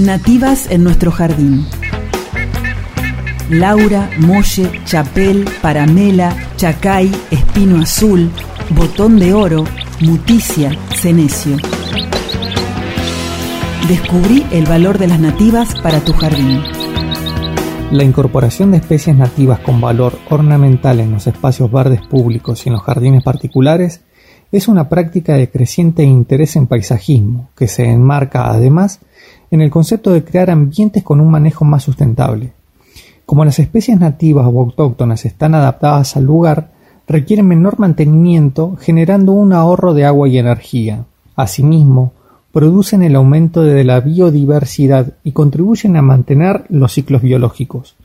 Nativas en nuestro jardín. Laura, Molle, Chapel, Paramela, Chacay, Espino Azul, Botón de Oro, Muticia, Cenecio. Descubrí el valor de las nativas para tu jardín. La incorporación de especies nativas con valor ornamental en los espacios verdes públicos y en los jardines particulares es una práctica de creciente interés en paisajismo, que se enmarca además en el concepto de crear ambientes con un manejo más sustentable. Como las especies nativas o autóctonas están adaptadas al lugar, requieren menor mantenimiento, generando un ahorro de agua y energía. Asimismo, producen el aumento de la biodiversidad y contribuyen a mantener los ciclos biológicos.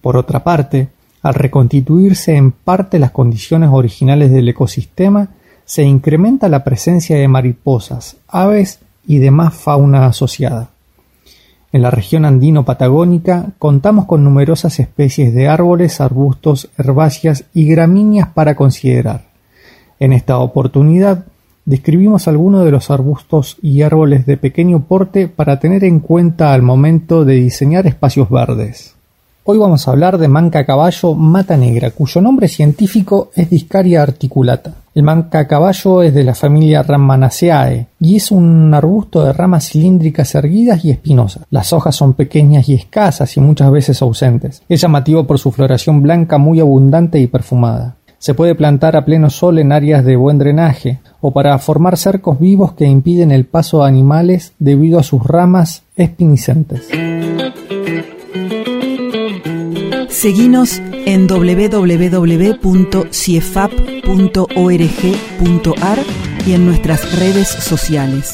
Por otra parte, al reconstituirse en parte las condiciones originales del ecosistema, se incrementa la presencia de mariposas, aves y demás fauna asociada. En la región andino-patagónica contamos con numerosas especies de árboles, arbustos, herbáceas y gramíneas para considerar. En esta oportunidad describimos algunos de los arbustos y árboles de pequeño porte para tener en cuenta al momento de diseñar espacios verdes. Hoy vamos a hablar de manca caballo mata negra, cuyo nombre científico es Discaria articulata. El manca caballo es de la familia Ramanaceae y es un arbusto de ramas cilíndricas erguidas y espinosas. Las hojas son pequeñas y escasas y muchas veces ausentes. Es llamativo por su floración blanca muy abundante y perfumada. Se puede plantar a pleno sol en áreas de buen drenaje o para formar cercos vivos que impiden el paso de animales debido a sus ramas espiniscentes. Seguinos en www.ciefap.org.ar y en nuestras redes sociales.